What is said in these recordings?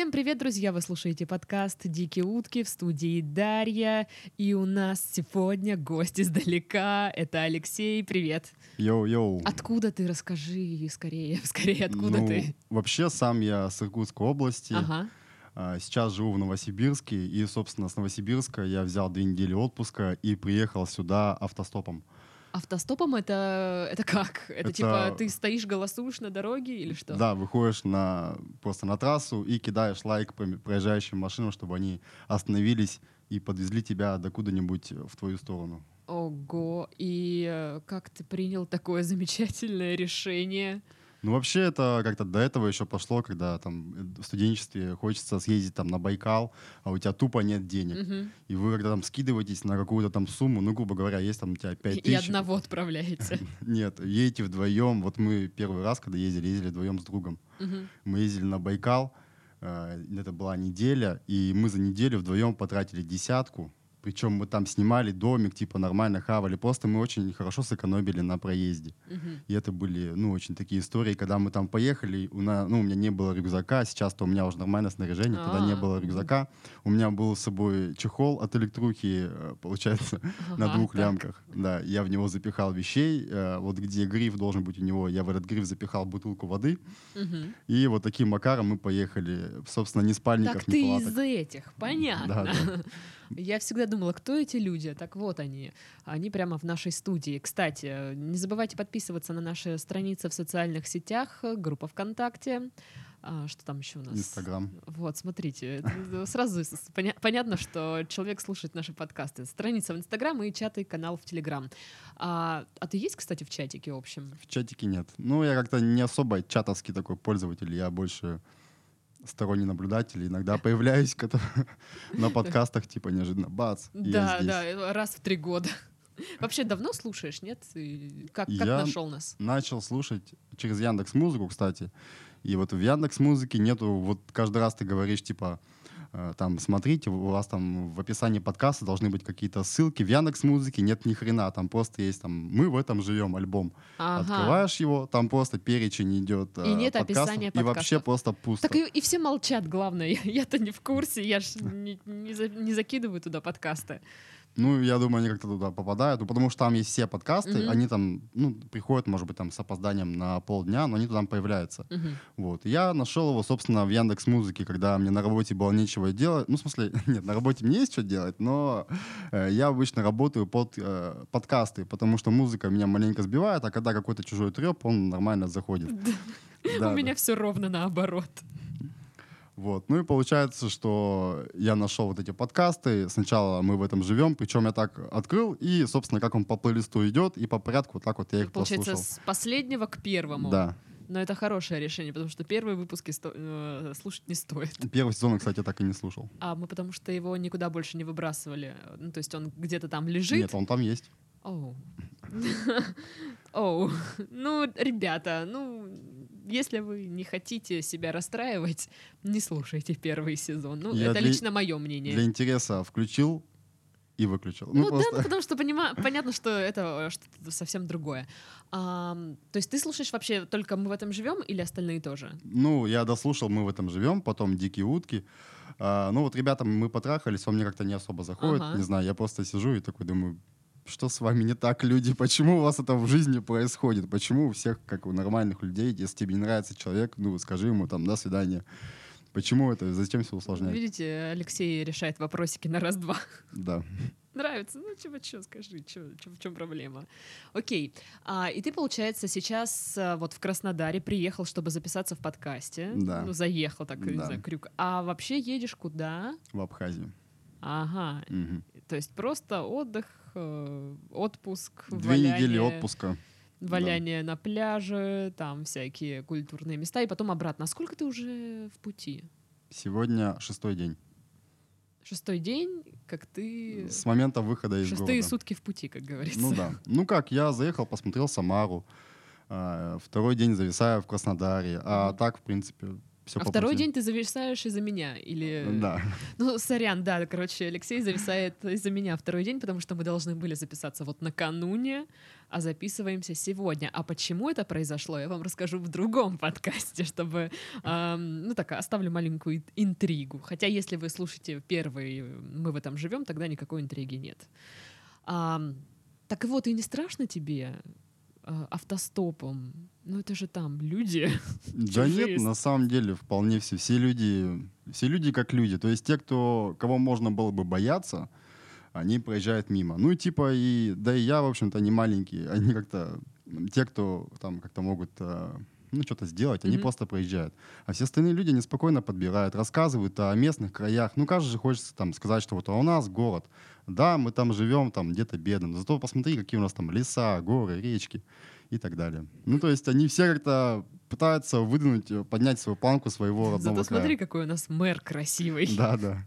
Всем привет, друзья! Вы слушаете подкаст «Дикие утки» в студии Дарья. И у нас сегодня гость издалека. Это Алексей. Привет. Йоу-йоу. Откуда ты? Расскажи скорее. Скорее, откуда ну, ты? Вообще, сам я с Иркутской области. Ага. А, Сейчас живу в Новосибирске. И, собственно, с Новосибирска я взял две недели отпуска и приехал сюда автостопом. Автостопом это, это как? Это, Это- типа ты стоишь, голосуешь на дороге или что? Да, выходишь на, просто на трассу и кидаешь лайк про- проезжающим машинам, чтобы они остановились и подвезли тебя докуда-нибудь в твою сторону. Ого! И э, как ты принял такое замечательное решение? Ну, вообще, это как-то до этого еще пошло, когда там э, в студенчестве хочется съездить там на Байкал, а у тебя тупо нет денег. Мгм. И вы когда там скидываетесь на какую-то там сумму, ну, грубо говоря, есть там у тебя 5 И тысяч. одного отправляете. Нет, едете вдвоем. Вот мы первый раз, когда ездили, ездили вдвоем с другом. Мгм. Мы ездили на Байкал, э, это была неделя, и мы за неделю вдвоем потратили десятку. Причем мы там снимали домик, типа нормально хавали. Просто мы очень хорошо сэкономили на проезде. Мгм. И это были, ну, очень такие истории, когда мы там поехали, у, на, ну, у меня не было рюкзака, сейчас-то у меня уже нормальное снаряжение, тогда не А, было рюкзака. У меня был с собой чехол от электрухи, э, получается, на Ага, двух так. лямках. Да, я в него запихал вещей, э, вот где гриф должен быть у него, я в этот гриф запихал бутылку воды, Мгм. и вот таким макаром мы поехали, собственно, ни спальников, Так ни ты палаток. из этих, понятно. Да, да. Я всегда думала, кто эти люди? Так вот они. Они прямо в нашей студии. Кстати, не забывайте подписываться на наши страницы в социальных сетях, группа ВКонтакте. А, что там еще у нас? Инстаграм. Вот, смотрите, сразу поня- понятно, что человек слушает наши подкасты. Страница в Инстаграм и чат и канал в Телеграм. А, а ты есть, кстати, в чатике общем? В чатике нет. Ну, я как-то не особо чатовский такой пользователь, я больше сторонний наблюдатель. Иногда появляюсь на подкастах, типа неожиданно, бац, Да, да, э, раз в три года. Вообще давно слушаешь, нет? И Как, как Я- нашел нас? Начал слушать через Яндекс Музыку, кстати. И вот в Яндекс Музыке нету, вот каждый раз ты говоришь, типа, там, смотрите, у вас там в описании подкаста должны быть какие-то ссылки. В Яндекс Музыке нет ни хрена, там просто есть там «Мы в этом живем» альбом. Ага. Открываешь его, там просто перечень идет И э, нет подкастов, описания И вообще подкастов. просто пусто. Так и, и все молчат, главное. Я-то не в курсе, я ж не, не за- не закидываю туда подкасты. Ну, я думаю, они как-то туда попадают. Ну, потому что там есть все подкасты, Мгм. они там, ну, приходят, может быть, там с опозданием на полдня, но они там появляются. Мгм. Вот. И Я нашел его, собственно, в Яндекс Музыке, когда мне на работе было нечего делать. Ну, в смысле, нет, на работе мне есть что делать, но э, я обычно работаю под э, подкасты, потому что музыка меня маленько сбивает, а когда какой-то чужой треп, он нормально заходит. Да, У да. меня все ровно наоборот. Вот. Ну и получается, что я нашел вот эти подкасты. Сначала мы в этом живем, причем я так открыл, и, собственно, как он по плейлисту идет, и по порядку вот так вот я их Получается, послушал. с последнего к первому. Да. Но это хорошее решение, потому что первые выпуски сто- э, слушать не стоит. Первый сезон, кстати, я так и не слушал. А мы потому что его никуда больше не выбрасывали. Ну, то есть он где-то там лежит. Нет, он там есть. Оу. Оу. Ну, ребята, ну, если вы не хотите себя расстраивать, не слушайте первый сезон. Ну, Я это для- лично мое мнение. Для интереса включил и выключил. Ну, просто- да, ну, потому что понима- понятно, что это э, что-то совсем другое. Ам, то есть ты слушаешь вообще только мы в этом живем или остальные тоже? Ну, я дослушал, мы в этом живем, потом «Дикие утки». А, ну, вот ребятам мы потрахались, он мне как-то не особо заходит. Ага. Не знаю, я просто сижу и такой думаю, что с вами не так, люди? Почему у вас это в жизни происходит? Почему у всех, как у нормальных людей, если тебе не нравится человек, ну, скажи ему там «до свидания». Почему это? Зачем все усложнять? Видите, Алексей решает вопросики на раз-два. Да. Нравится? Ну, чего, что, скажи, в чем проблема? Окей. А, и ты, получается, сейчас а, вот в Краснодаре приехал, чтобы записаться в подкасте. Да. Ну, заехал, так, не Да. знаю, крюк. А вообще едешь куда? В Абхазию. Ага. Мгм. То есть просто отдых, э, отпуск, Две недели валяние- отпуска. Валяние на пляже, там всякие культурные места, и потом обратно. А сколько ты уже в пути? Сегодня шестой день. Шестой день, как ты... С момента выхода из Шестые города. сутки в пути, как говорится. Ну да. Ну как, я заехал, посмотрел Самару. а, Второй день зависаю в Краснодаре. А так, в принципе, все А второй день ты зависаешь из-за меня? Или... Да. Ну, сорян, да, короче, Алексей зависает из-за меня второй день, потому что мы должны были записаться вот накануне, а записываемся сегодня. А почему это произошло, я вам расскажу в другом подкасте, чтобы, эм, ну так, оставлю маленькую интригу. Хотя если вы слушаете первый «Мы в этом живем», тогда никакой интриги нет. А, так вот, и не страшно тебе э, автостопом? Ну это же там люди. Да нет, на самом деле вполне все. Все люди, все люди как люди. То есть те, кто, кого можно было бы бояться, они проезжают мимо. Ну и типа и, да и я, в общем-то, не маленький. Они как-то, те, кто там как-то могут э, ну, что-то сделать, они mm-hmm. просто проезжают. А все остальные люди, они спокойно подбирают, рассказывают о местных краях. Ну, каждый же хочет там сказать, что вот а у нас город. Да, мы там живем там где-то бедно, но зато посмотри, какие у нас там леса, горы, речки и так далее. Ну, то есть они все как-то пытаются выдвинуть, э, поднять свою планку своего родного Зато края. смотри, какой у нас мэр красивый. Да, да.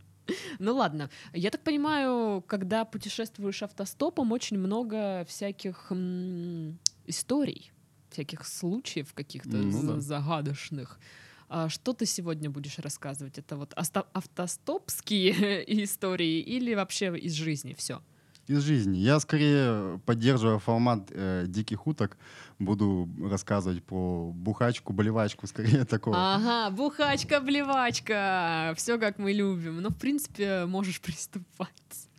Ну ладно. Я так понимаю, когда путешествуешь автостопом, очень много всяких м- историй всяких случаев каких-то ну, да. загадочных. А что ты сегодня будешь рассказывать? Это вот автостопские истории или вообще из жизни все? Из жизни. Я скорее поддерживаю формат э, диких уток, буду рассказывать про бухачку, болевачку, скорее такого. Ага, бухачка, блевачка, все как мы любим. Ну, в принципе, можешь приступать.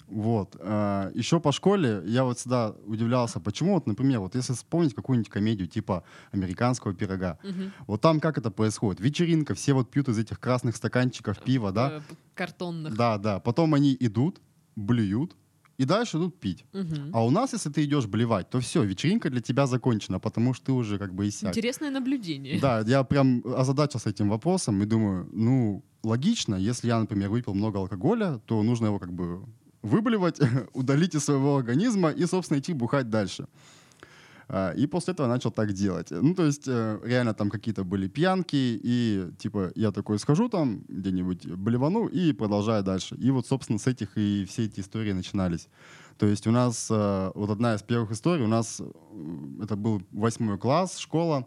Вот. А, Еще по школе я вот всегда удивлялся, почему, вот, например, вот если вспомнить какую-нибудь комедию типа «Американского пирога», угу. вот там как это происходит? Вечеринка, все вот пьют из этих красных стаканчиков пива, да? Э, картонных. Да, да. Потом они идут, блюют, и дальше идут пить. Угу. А у нас, если ты идешь блевать, то все, вечеринка для тебя закончена, потому что ты уже как бы иссяк. Интересное наблюдение. Да, я прям озадачился этим вопросом и думаю, ну, логично, если я, например, выпил много алкоголя, то нужно его как бы выблевать, удалить из своего организма и, собственно, идти бухать дальше. А, и после этого начал так делать. Ну, то есть, э, реально там какие-то были пьянки, и, типа, я такой схожу там где-нибудь, блевану, и продолжаю дальше. И вот, собственно, с этих и все эти истории начинались. То есть у нас, э, вот одна из первых историй, у нас, это был восьмой класс, школа,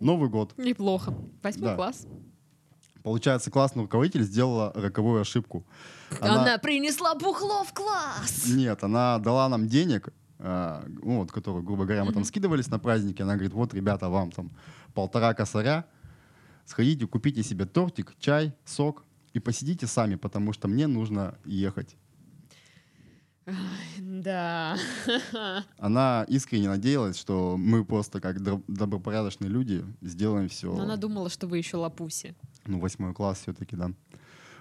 Новый год. Неплохо. Восьмой да. класс. Получается, классный руководитель сделала роковую ошибку. Она, она принесла бухло в класс. Нет, она дала нам денег, ну, вот, которые, грубо говоря, мы там скидывались на праздники. Она говорит, вот, ребята, вам там полтора косаря, сходите, купите себе тортик, чай, сок и посидите сами, потому что мне нужно ехать. Да. Она искренне надеялась, что мы просто как добропорядочные люди сделаем все. Но она думала, что вы еще лапуси. Ну, восьмой класс все-таки, да.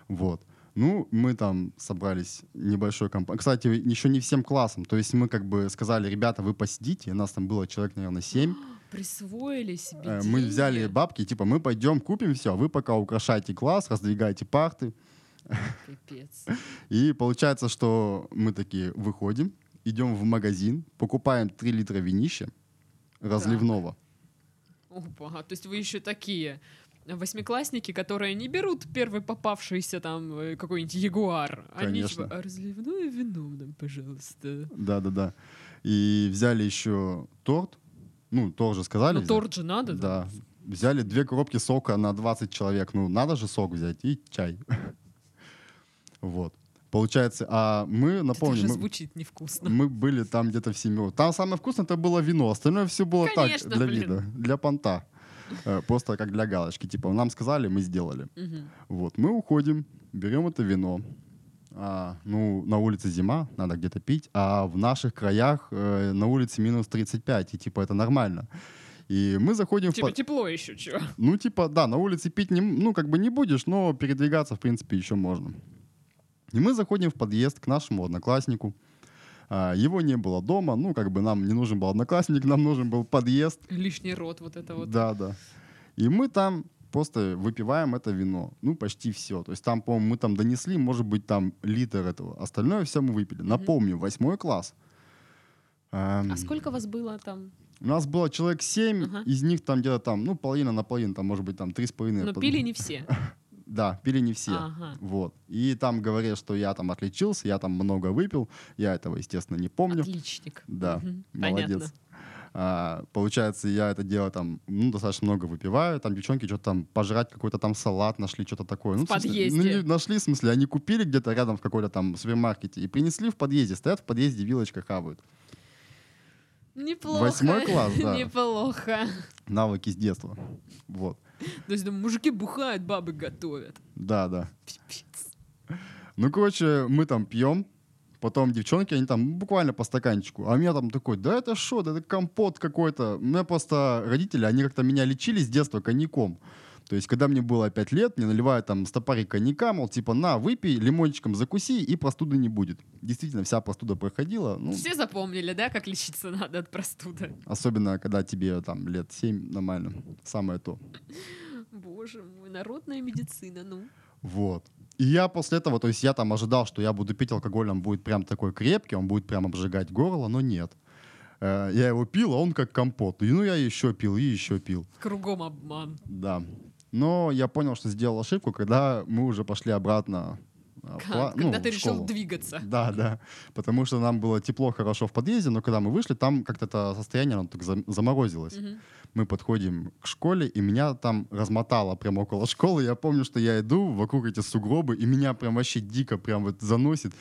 Вот. Ну, мы там собрались небольшой компанией. Кстати, еще не всем классом. То есть мы как бы сказали, ребята, вы посидите. Нас там было человек, наверное, семь. Присвоили себе э, Мы взяли бабки, типа, мы пойдем купим все, а вы пока украшайте класс, раздвигайте парты. Пипец. И получается, что мы такие выходим, идем в магазин, покупаем 3 литра винища разливного. Опа, то есть вы еще такие восьмиклассники, которые не берут первый попавшийся там э, какой-нибудь ягуар. Они типа, а разливное вино нам, пожалуйста. Да-да-да. И взяли еще торт. Ну, тоже сказали. Ну, торт же надо. Да. Взяли две коробки сока на 20 человек. Ну, надо же сок взять и чай. Вот. Получается, а мы, напомню... Это же звучит невкусно. Мы были там где-то в семью. Там самое вкусное это было вино, остальное все было Конечно, так, для блин. вида, для понта. Э, просто как для галочки. Типа, нам сказали, мы сделали. Вот, мы уходим, берем это вино. А, ну, на улице зима, надо где-то пить, а в наших краях э, на улице минус 35, и типа это нормально. И мы заходим типа в... тепло еще, чего? Ну, типа, да, на улице пить, не, ну, как бы не будешь, но передвигаться, в принципе, еще можно. И мы заходим в подъезд к нашему однокласснику. А, его не было дома, ну, как бы нам не нужен был одноклассник, нам нужен был подъезд. Лишний рот вот это вот. Да, да. И мы там просто выпиваем это вино. Ну, почти все. То есть там, по-моему, мы там донесли, может быть, там литр этого. Остальное все мы выпили. Напомню, восьмой класс. Эм... А сколько вас было там? У нас было человек семь, ага. из них там где-то там, ну, половина на половину, там, может быть, там три с половиной. Но пили не все. Да, пили не все. Ага. Вот. И там говорят, что я там отличился, я там много выпил. Я этого, естественно, не помню. Отличник. Да, угу. молодец. А, получается, я это дело там, ну, достаточно много выпиваю. Там девчонки что-то там пожрать какой-то там салат нашли, что-то такое. В ну, подъезде. Смысле, ну, не нашли, в смысле, они купили где-то рядом в какой-то там супермаркете и принесли в подъезде. Стоят в подъезде, вилочка хавают. Неплохо. Восьмой класс, да. Неплохо. Навыки с детства. Вот. То есть, думаю, мужики бухают, бабы готовят. Да, да. Ну, короче, мы там пьем, потом девчонки, они там буквально по стаканчику, а у меня там такой, да это что, да это компот какой-то. У меня просто родители, они как-то меня лечили с детства коньяком. То есть, когда мне было 5 лет, мне наливают там стопарик коньяка, мол, типа, на, выпей, лимончиком закуси, и простуды не будет. Действительно, вся простуда проходила. Ну, Все запомнили, да, как лечиться надо от простуды? особенно, когда тебе там лет 7, нормально. Самое то. Боже мой, народная медицина, ну. Вот. И я после этого, то есть я там ожидал, что я буду пить алкоголь, он будет прям такой крепкий, он будет прям обжигать горло, но нет. Э, Я его пил, а он как компот. И ну я еще пил, и еще пил. Кругом обман. Да. Но я понял, что сделал ошибку, когда мы уже пошли обратно Как? Когда ну, ты в решил школу. двигаться. Да, да. Потому что нам было тепло, хорошо в подъезде, но когда мы вышли, там как-то это состояние, оно так зам- заморозилось. Мгм. Мы подходим к школе, и меня там размотало прямо около школы. Я помню, что я иду, вокруг эти сугробы, и меня прям вообще дико прям вот заносит.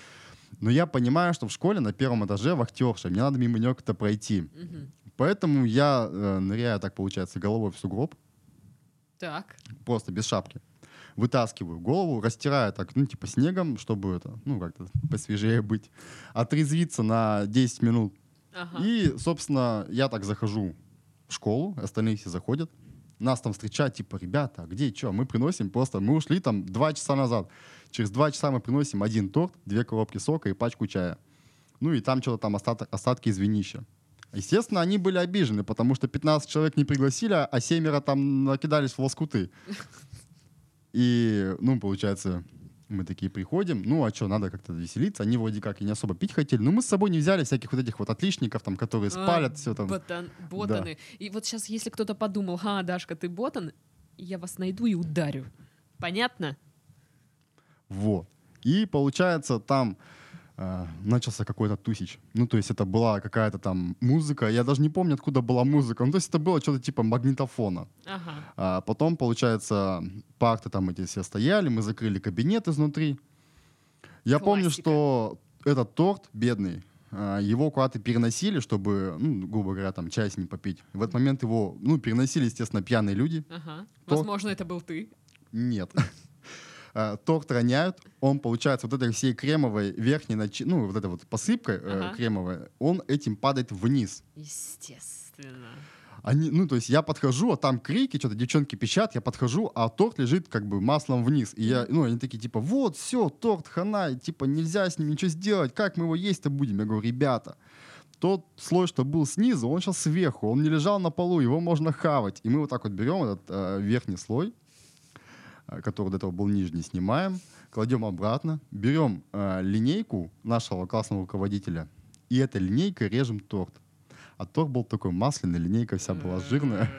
Но я понимаю, что в школе на первом этаже вахтерша, мне надо мимо нее как-то пройти. Мгм. Поэтому я э, ныряю, так получается, головой в сугроб, Так. просто без шапки. Вытаскиваю голову, растираю так, ну, типа снегом, чтобы это, ну, как-то посвежее быть. Отрезвиться на 10 минут. Ага. И, собственно, я так захожу в школу, остальные все заходят. Нас там встречают, типа, ребята, а где, что? Мы приносим просто, мы ушли там два часа назад. Через два часа мы приносим один торт, две коробки сока и пачку чая. Ну и там что-то там остаток, остатки из винища. Естественно, они были обижены, потому что 15 человек не пригласили, а семеро там накидались в лоскуты. И, ну, получается, мы такие приходим, ну, а что, надо как-то веселиться. Они вроде как и не особо пить хотели. Но мы с собой не взяли всяких вот этих вот отличников, там, которые спалят А, все там. ботан- ботаны. И вот сейчас, если кто-то подумал, ха, Дашка, ты ботан, я вас найду и ударю. Понятно? Вот. И получается, там э, начался какой-то тусич. Ну, то есть это была какая-то там музыка. Я даже не помню, откуда была музыка. Ну, то есть это было что-то типа магнитофона. Ага. А потом, получается, парты там эти все стояли, мы закрыли кабинет изнутри. Я помню, Классика. что этот торт бедный, а, его куда-то переносили, чтобы, ну, грубо говоря, там чай с ним попить. В этот момент его, ну, переносили, естественно, пьяные люди. Ага. То- Возможно, это был ты. Нет. А, Торт роняют, он, получается, вот этой всей кремовой верхней, начи- ну, вот этой вот посыпкой э, Ага. кремовой, он этим падает вниз. Естественно. Они, ну, то есть я подхожу, а там крики, что-то девчонки пищат, я подхожу, а торт лежит как бы маслом вниз. И я, ну, они такие, типа, вот, все, торт, хана, и, типа, нельзя с ним ничего сделать, как мы его есть-то будем? Я говорю, ребята, тот слой, что был снизу, он сейчас сверху, он не лежал на полу, его можно хавать. И мы вот так вот берем этот э, верхний слой, э, который до этого был нижний, снимаем, кладем обратно, берем э, линейку нашего классного руководителя, и этой линейкой режем торт. А торт был такой масляный, линейка вся была жирная.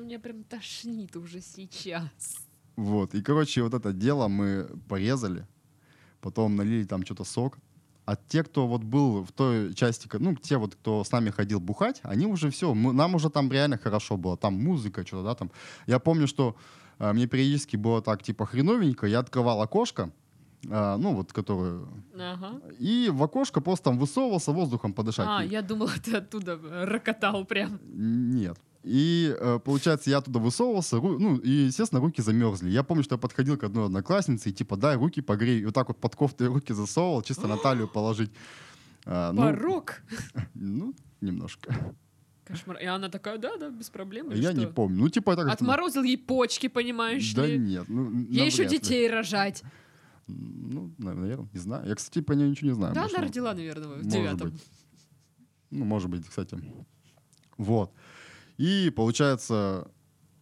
Меня- прям тошнит уже сейчас. Вот. И, короче, вот это дело мы порезали, потом налили там что-то сок. А те, кто вот был в той части, ну, те вот, кто с нами ходил бухать, они уже все, нам уже там реально хорошо было. Там музыка, что-то, да, там. Я помню, что мне периодически было так, типа, хреновенько, я открывал окошко, а, ну, вот, которое... Ага. И в окошко просто там высовывался воздухом подышать. А, я думала, ты оттуда рокотал прям. Нет. И, э, получается, я туда высовывался, ру- ну, и, естественно, руки замерзли. Я помню, что я подходил к одной однокласснице и, типа, дай руки погрей. И вот так вот под кофтой руки засовывал, чисто на талию положить. А, ну, Порог. ну, немножко. Кошмар. И она такая, да, да, без проблем. Я не что? помню. Ну, типа, как-то... Отморозил ей почки, понимаешь Да ли? нет. Ну, Ей еще навряд ли. детей рожать. Ну, наверное, не знаю. Я, кстати, про нее ничего не знаю. Да, она родила, наверное, в девятом. быть. Ну, может быть, кстати. Вот. И получается,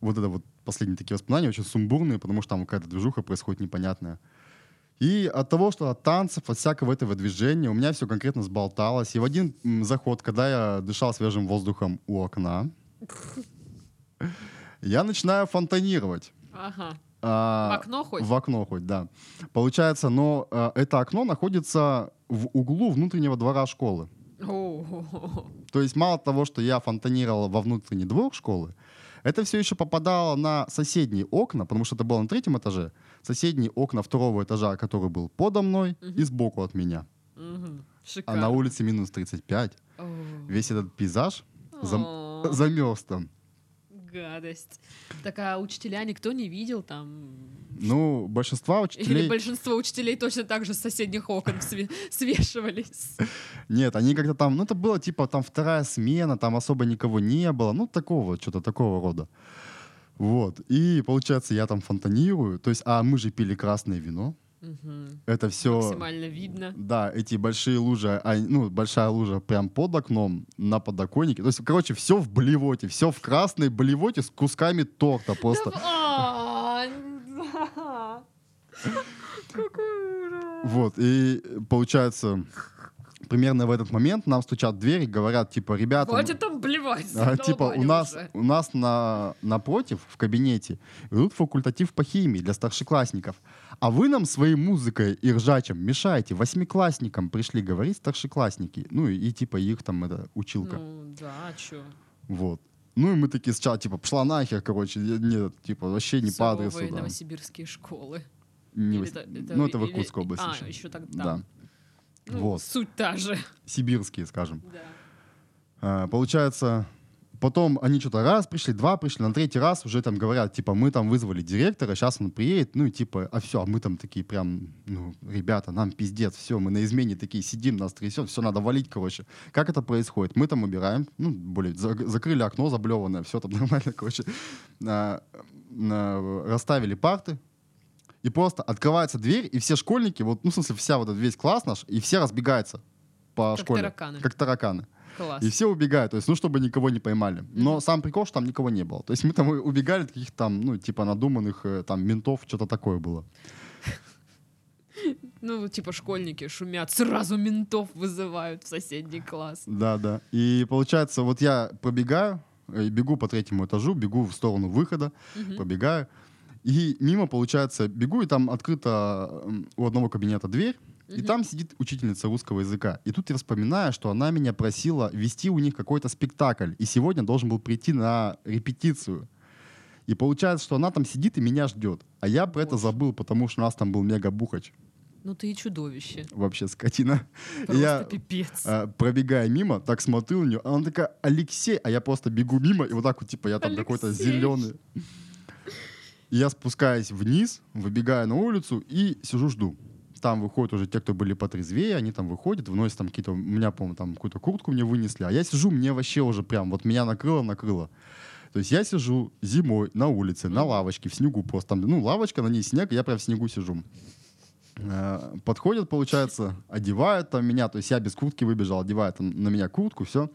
вот это вот последние такие воспоминания очень сумбурные, потому что там какая-то движуха происходит непонятная. И от того, что от танцев, от всякого этого движения у меня все конкретно сболталось. И в один заход, когда я дышал свежим воздухом у окна, я начинаю фонтанировать. Ага. А, В окно хоть? В окно хоть, да. Получается, но э, это окно находится в углу внутреннего двора школы. О, То есть мало того, что я фонтанировал во внутренний двор школы, это все еще попадало на соседние окна, потому что это было на третьем этаже, соседние окна второго этажа, который был подо мной и сбоку от меня. А Шикарно. на улице минус 35. О. Весь этот пейзаж зам- замерз там. Гадость. Так а учителя никто не видел там? Ну, большинство Или учителей... большинство учителей точно так же с соседних окон све- свешивались? Нет, они как-то там... Ну, это было типа там вторая смена, там особо никого не было. Ну, такого, что-то такого рода. Вот. И получается, я там фонтанирую. То есть, а мы же пили красное вино. Мгм. Это все... Максимально видно. Да, эти большие лужи, а, ну, большая лужа прям под окном, на подоконнике. То есть, короче, все в блевоте, все в красной блевоте с кусками торта просто. А. Вот, и получается, примерно в этот момент нам стучат в дверь и говорят, типа, ребята... Хватит там блевать. а, типа, у нас, уже. у нас на, напротив, в кабинете, идут факультатив по химии для старшеклассников. А вы нам своей музыкой и ржачем мешаете. Восьмиклассникам пришли говорить старшеклассники. Ну, и, и, типа их там, это, училка. Ну, да, а чё? Вот. Ну, и мы такие сначала, типа, пошла нахер, короче, нет, типа, вообще не по адресу. Суровые да. новосибирские школы. Не Или вос- это- ну, это в Иркутской области. А, еще. еще так Да. Ну, Вот. Суть та же. Сибирские, скажем. Да. А, получается, потом они что-то раз пришли, два пришли, на третий раз уже там говорят, типа, мы там вызвали директора, сейчас он приедет, ну и типа, а все, а мы там такие прям, ну, ребята, нам пиздец, все, мы на измене такие сидим, нас трясет, все надо валить, короче. Как это происходит? Мы там убираем, ну, более, за- закрыли окно заблеванное, все там нормально, короче. А, а, расставили парты, и просто открывается дверь, и все школьники, вот, ну, в смысле, вся вот этот весь класс наш, и все разбегаются по Как школе. тараканы. Как тараканы. Класс. И все убегают, то есть, ну, чтобы никого не поймали. Но сам прикол, что там никого не было. То есть мы там убегали от каких-то там, ну, типа надуманных э, там ментов, что-то такое было. Ну, типа школьники шумят, сразу ментов вызывают в соседний класс. Да, да. И получается, вот я пробегаю, э, бегу по третьему этажу, бегу в сторону выхода, пробегаю. И мимо, получается, бегу, и там открыта у одного кабинета дверь, и там сидит учительница русского языка. И тут я вспоминаю, что она меня просила вести у них какой-то спектакль. И сегодня должен был прийти на репетицию. И получается, что она там сидит и меня ждет. А я про это Боже. забыл, потому что у нас там был мега-бухач. Ну ты и чудовище. Вообще скотина. Просто я, пипец. а, пробегая мимо, так смотрю на нее, а она такая, Алексей, а я просто бегу мимо, и вот так вот, типа, я там какой-то зеленый. Я спускаюсь вниз, выбегаю на улицу и сижу, жду. Там выходят уже те, кто были потрезвее, они там выходят, выносят там какие-то, у меня, по-моему, там какую-то куртку мне вынесли, а я сижу, мне вообще уже прям, вот меня накрыло, накрыло. То есть я сижу зимой на улице, на лавочке, в снегу просто. Там, ну, лавочка, на ней снег, я прям в снегу сижу. Э, Подходят, получается, одевают там меня, то есть я без куртки выбежал, одевают там на меня куртку, все.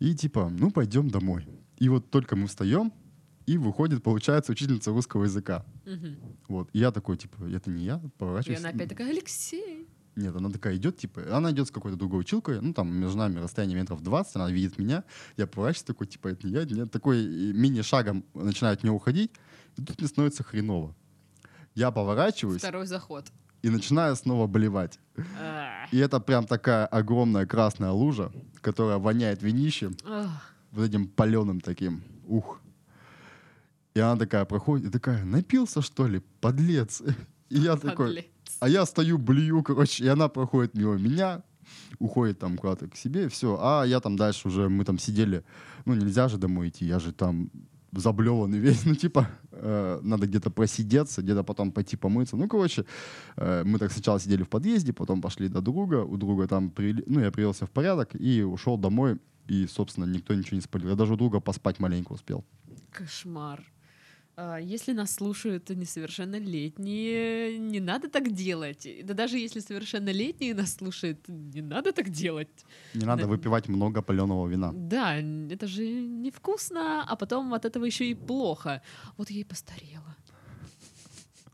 И типа, ну, пойдем домой. И вот только мы встаем, и выходит, получается, учительница русского языка. Мгм. Вот. И я такой, типа, это не я, И поворачиваюсь. она опять такая, Алексей. Нет, она такая идет, типа, она идет с какой-то другой училкой, ну, там, между нами расстояние метров 20, она видит меня, я поворачиваюсь такой, типа, это не я, это не я. такой и мини-шагом начинаю от нее уходить, и тут мне становится хреново. Я поворачиваюсь Второй заход. и начинаю снова болевать. И это прям такая огромная красная лужа, которая воняет винищем, вот этим паленым таким. Ух. И она такая проходит, и такая, напился, что ли, подлец? И я такой, подлец. а я стою, блюю, короче, и она проходит мимо меня, уходит там куда-то к себе, все. А я там дальше уже, мы там сидели, ну нельзя же домой идти, я же там заблеванный весь, ну типа э, надо где-то просидеться, где-то потом пойти помыться. Ну, короче, э, мы так сначала сидели в подъезде, потом пошли до друга, у друга там, привели- ну, я привелся в порядок и ушел домой, и, собственно, никто ничего не спалил. Я даже у друга поспать маленько успел. Кошмар. А, Если нас слушают несовершеннолетние, не надо так делать. Да даже если совершеннолетние нас слушают, не надо так делать. Не надо Да. выпивать много паленого вина. Да, это же невкусно, а потом от этого еще и плохо. Вот я и постарела.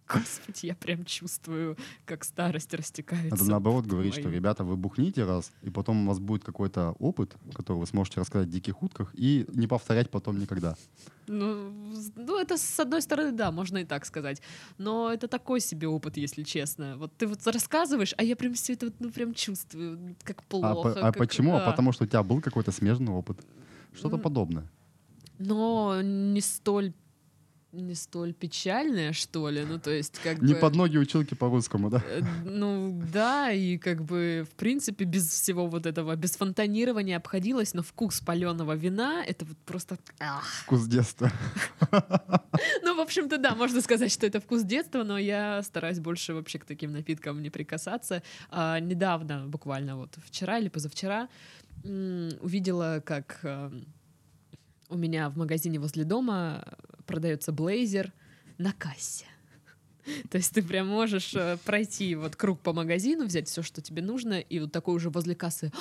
Господи, я прям чувствую, как старость растекается. Надо наоборот говорить, что, ребята, вы бухните раз, и потом у вас будет какой-то опыт, который вы сможете рассказать в диких утках, и не повторять потом никогда. Ну, ну, это с одной стороны, да, можно и так сказать. Но это такой себе опыт, если честно. Вот ты вот рассказываешь, а я прям все это вот, ну, прям чувствую, как А, плохо. по- а как- почему? А а. потому что у тебя был какой-то смежный опыт. Что-то подобное. Но не столь не столь печальная, что ли. Ну, то есть, как Не бы... под ноги училки по-русскому, да? Э, Ну, да, и как бы, в принципе, без всего вот этого, без фонтанирования обходилось, но вкус паленого вина — это вот просто... ах. Вкус детства. Ну, в общем-то, да, можно сказать, что это вкус детства, но я стараюсь больше вообще к таким напиткам не прикасаться. А, недавно, буквально вот вчера или позавчера, увидела, как э, у меня в магазине возле дома продается блейзер на кассе. То есть ты прям можешь э, пройти вот круг по магазину, взять все, что тебе нужно, и вот такой уже возле кассы.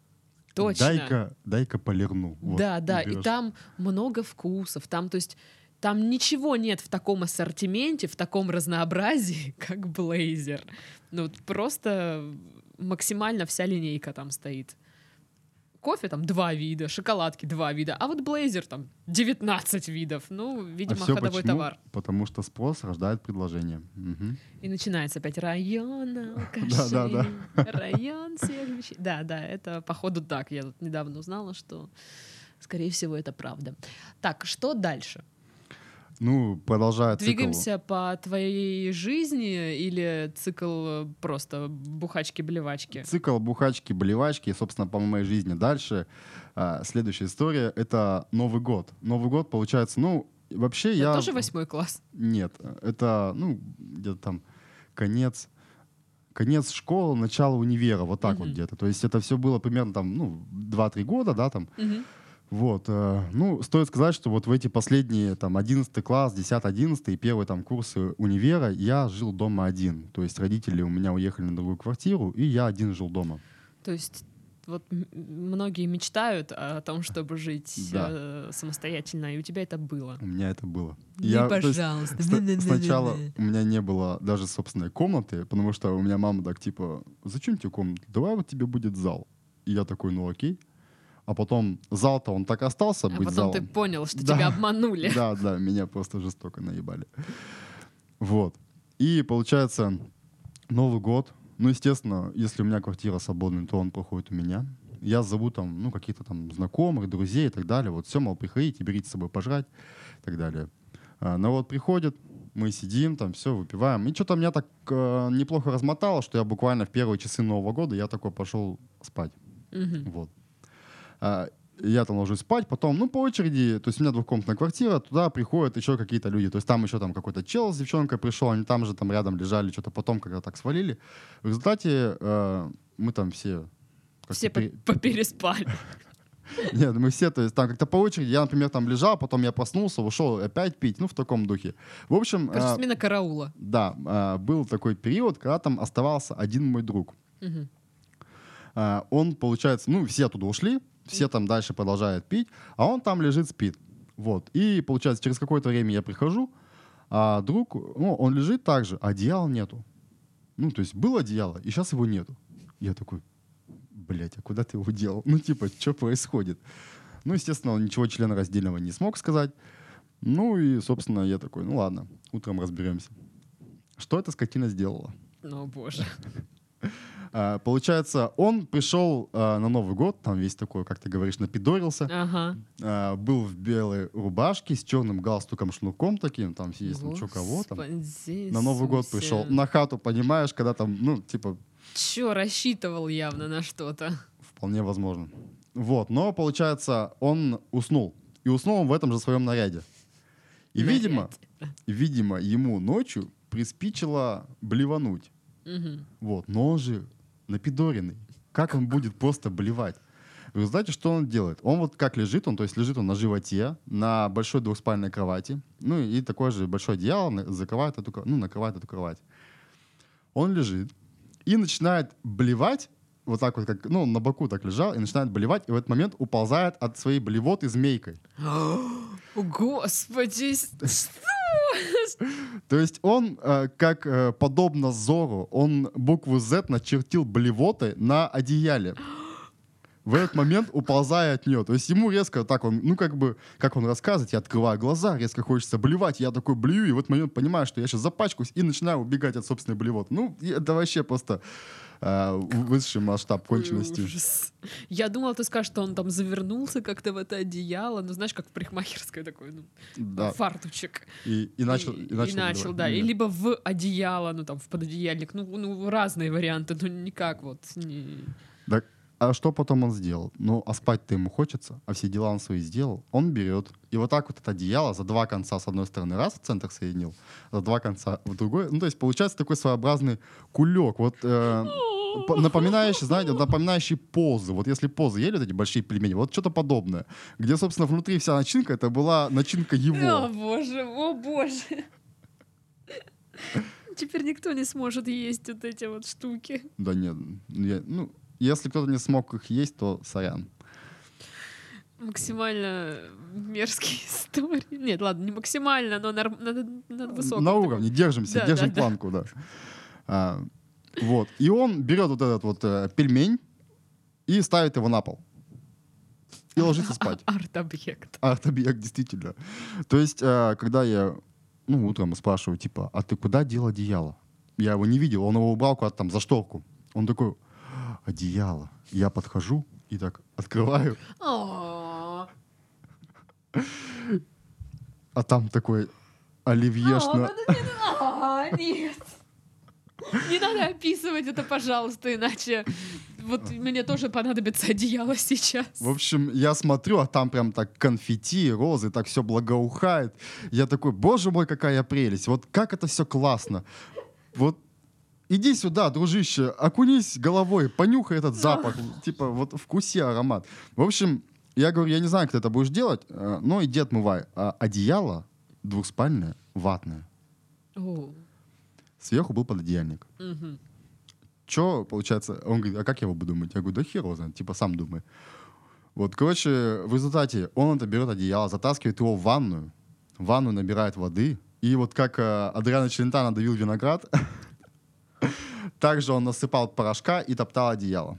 Точно. Дай-ка, дай-ка полирну. Вот, да, да, и там много вкусов, там, то есть там ничего нет в таком ассортименте, в таком разнообразии, как блейзер. Ну, вот просто максимально вся линейка там стоит. Кофе там два вида, шоколадки два вида, а вот блейзер там 19 видов. Ну, А видимо, всё ходовой почему? товар. Потому что спрос рождает предложение. Мгм. И начинается опять район алкашей, Да-да-да. район всех вещей. Да, да, это походу так. Я тут недавно узнала, что, скорее всего, это правда. Так, что дальше? Ну, продолжая цикл. Двигаемся по твоей жизни или цикл э, просто бухачки-блевачки? Цикл бухачки, болевачки, и, собственно, по моей жизни дальше. а, следующая история — это Новый год. Новый год, получается, ну, вообще Это я... тоже восьмой класс. Нет, это, ну, где-то там конец, конец школы, начало универа, вот так вот Мгм. где-то. То есть это все было примерно там, ну, 2-3 года, да, там. Мгм. Вот, э, ну, стоит сказать, что вот в эти последние, там, 11 класс, 10-11 и первые там курсы универа я жил дома один. То есть родители у меня уехали на другую квартиру, и я один жил дома. То есть вот многие мечтают о том, чтобы жить Да. э, самостоятельно, и у тебя это было. У меня это было. Ну, Я, то есть, пожалуйста. Сна- Сначала у меня не было даже собственной комнаты, потому что у меня мама так типа, зачем тебе комната? Давай вот тебе будет зал. И я такой, ну окей. А потом зал-то он так остался А быть потом залом. ты понял, что Да. тебя обманули. Да, да, меня просто жестоко наебали. Вот. И получается, Новый год. Ну, естественно, если у меня квартира свободная, то он проходит у меня. Я зову там, ну, каких-то там знакомых, друзей и так далее. Вот все, мол, приходите, берите с собой пожрать и так далее. А, народ приходит, мы сидим, там все, выпиваем. И что-то меня так э, неплохо размотало, что я буквально в первые часы Нового года я такой пошел спать. Мгм. Вот. А, я там ложусь спать, потом, ну, по очереди, то есть у меня двухкомнатная квартира, туда приходят еще какие-то люди, то есть там еще там какой-то чел с девчонкой пришел, они там же там рядом лежали, что-то потом когда так свалили. В результате э, мы там все... Все пере- попереспали. Нет, мы все, то есть там как-то по очереди, я, например, там лежал, потом я проснулся, ушел опять пить, ну, в таком духе. В общем, Короче, а, смена караула. да, а, был такой период, когда там оставался один мой друг. Он, получается, ну, все оттуда ушли, все там дальше продолжают пить, а он там лежит, спит. Вот. И, получается, через какое-то время я прихожу, а друг, ну, он лежит так же, одеяла нету. Ну, то есть было одеяло, и сейчас его нету. Я такой, блядь, а куда ты его делал? Ну, типа, что происходит? Ну, естественно, он ничего члена раздельного не смог сказать. Ну, и, собственно, я такой, ну, ладно, утром разберемся. Что эта скотина сделала? Ну, боже. А, Получается, он пришел а, на Новый год, там весь такой, как ты говоришь, напидорился, Ага. а, был в белой рубашке с черным галстуком, шнурком таким, там есть ну, что кого там. На Новый год пришел, на хату, понимаешь, когда там, ну, типа, Чё, рассчитывал явно на что-то. вполне возможно. Вот, но, получается, он уснул. И уснул он в этом же своем наряде. И, видимо, видимо, ему ночью приспичило блевануть. Мгм. Вот, но он же напидоренный. Как он будет просто блевать? Вы знаете, что он делает? Он вот как лежит, он, то есть лежит он на животе, на большой двухспальной кровати, ну и такое же большое одеяло закрывает эту, ну, накрывает эту кровать. Он лежит и начинает блевать, вот так вот, как, ну, на боку так лежал, и начинает блевать, и в этот момент уползает от своей блевоты змейкой. О, Господи, с- То есть он, э, как э, подобно Зору, он букву Z начертил блевотой на одеяле. В этот момент уползая от нее. То есть ему резко так он, ну как бы, как он рассказывает, я открываю глаза, резко хочется блевать, я такой блюю, и в этот момент понимаю, что я сейчас запачкаюсь и начинаю убегать от собственной блевоты. Ну, это вообще просто высший масштаб конченности. ужас. Я думала, ты скажешь, что он там завернулся как-то в это одеяло, ну знаешь, как в парикмахерской такой, ну, Да. фартучек. И, и начал, и, и начал, начал, говорить. да. И либо в одеяло, ну там в пододеяльник, ну, ну разные варианты, но никак вот. не- Так, а что потом он сделал? Ну, а спать-то ему хочется, а все дела он свои сделал. Он берет и вот так вот это одеяло за два конца с одной стороны раз в центр соединил, за два конца в другой. Ну, то есть получается такой своеобразный кулек. Вот э, напоминающий, знаете, напоминающий позы. Вот если позы ели вот эти большие пельмени, вот что-то подобное. Где, собственно, внутри вся начинка, это была начинка О его. боже, о боже. Теперь никто не сможет есть вот эти вот штуки. Да нет, я- ну, если кто-то не смог их есть, то сорян. Максимально мерзкие истории. Нет, ладно, не максимально, но норм- на, на высоком. На уровне, держимся, Да, держим да, да. планку, да. А, вот. И он берет вот этот вот э, пельмень и ставит его на пол. И ложится спать. Арт-объект. Арт-объект, действительно. То есть, э, когда я ну, утром спрашиваю, типа, а ты куда дел одеяло? Я его не видел, он его убрал куда-то там за шторку. Он такой, одеяло. Я подхожу и так открываю, а там такой оливьешно... А, а, Нет. Не надо описывать это, пожалуйста, иначе вот мне тоже понадобится одеяло сейчас. В общем, я смотрю, а там прям так конфетти, розы, так все благоухает. Я такой, боже мой, какая прелесть. Вот как это все классно. Вот иди сюда, дружище, окунись головой, понюхай этот запах. Типа вот вкуси аромат. В общем, я говорю, я не знаю, как ты это будешь делать, э, но иди отмывай. А одеяло двухспальное, ватное. О, Сверху был пододеяльник. мгм. Че, получается, он говорит, а как я его буду мыть? Я говорю, да хер его знает, типа сам думай. Вот, короче, в результате он это берет одеяло, затаскивает его в ванную, в ванную набирает воды, и вот как э, Адриано Челентано давил виноград, также он насыпал порошка и топтал одеяло.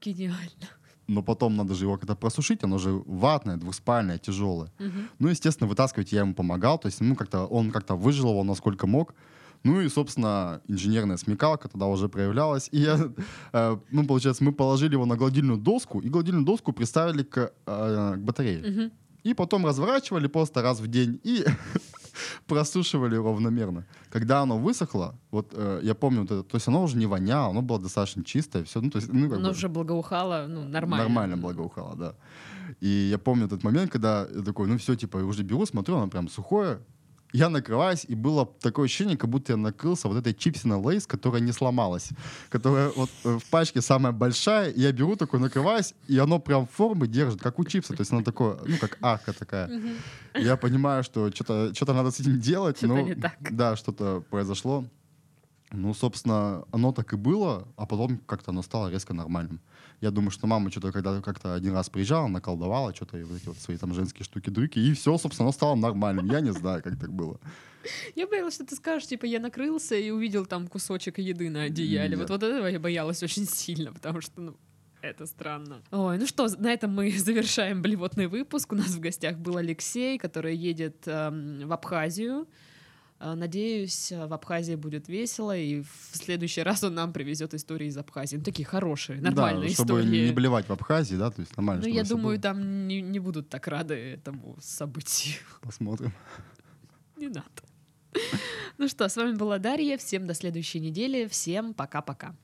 Гениально. Но потом надо же его как-то просушить, оно же ватное, двухспальное, тяжелое. Мгм. Ну, естественно, вытаскивать я ему помогал, то есть ну, как-то, он как-то выжил его насколько мог. Ну и, собственно, инженерная смекалка тогда уже проявлялась. И я, э, ну, получается, мы положили его на гладильную доску, и гладильную доску приставили к, э, к батарее. Мгм. И потом разворачивали просто раз в день и просушивали равномерно. Когда оно высохло, вот э, я помню, вот это, то есть оно уже не воняло, оно было достаточно чистое, все, ну, то есть, ну, как Оно бы- уже благоухало, ну, нормально. Нормально благоухало, да. И я помню этот момент, когда я такой, ну все, типа, уже беру, смотрю, оно прям сухое. Я накрываюсь, и было такое ощущение, как будто я накрылся вот этой чипсиной лейс, которая не сломалась. Которая вот э, в пачке самая большая. и Я беру такой, накрываюсь, и оно прям формы держит, как у чипса. То есть оно такое, ну, как арка такая. Я понимаю, что что-то что надо с этим делать. Но. Да, что-то произошло. Ну, собственно, оно так и было, а потом как-то оно стало резко нормальным. Я думаю, что мама что-то когда как-то один раз приезжала, наколдовала что-то, и вот эти вот свои там женские штуки-дрюки, и все, собственно, оно стало нормальным. Я не знаю, как так было. Я боялась, что ты скажешь, типа, я накрылся и увидел там кусочек еды на одеяле. Вот, вот этого я боялась очень сильно, потому что, ну, это странно. Ой, ну что, на этом мы завершаем блевотный выпуск. У нас в гостях был Алексей, который едет эм, в Абхазию. Э, Надеюсь, э, в Абхазии будет весело, и в следующий раз он нам привезет истории из Абхазии. Ну, такие хорошие, нормальные да, чтобы истории. не блевать в Абхазии, да, то есть нормально. Ну, я думаю, было. там не, не будут так рады этому событию. Посмотрим. Не надо. Ну что, с вами была Дарья. Всем до следующей недели. Всем пока-пока.